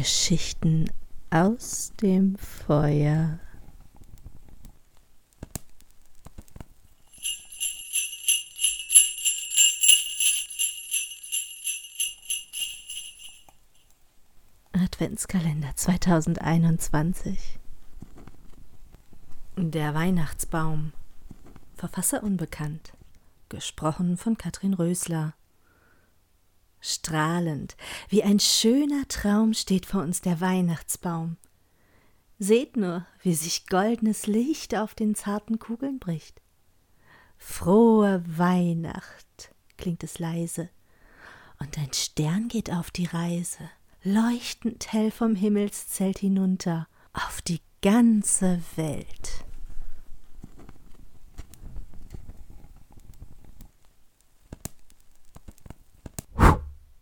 Geschichten aus dem Feuer. Adventskalender 2021 Der Weihnachtsbaum. Verfasser unbekannt. Gesprochen von Katrin Rösler Strahlend, wie ein schöner Traum steht vor uns der Weihnachtsbaum. Seht nur, wie sich goldenes Licht auf den zarten Kugeln bricht. Frohe Weihnacht, klingt es leise, und ein Stern geht auf die Reise, leuchtend hell vom Himmelszelt hinunter, auf die ganze Welt.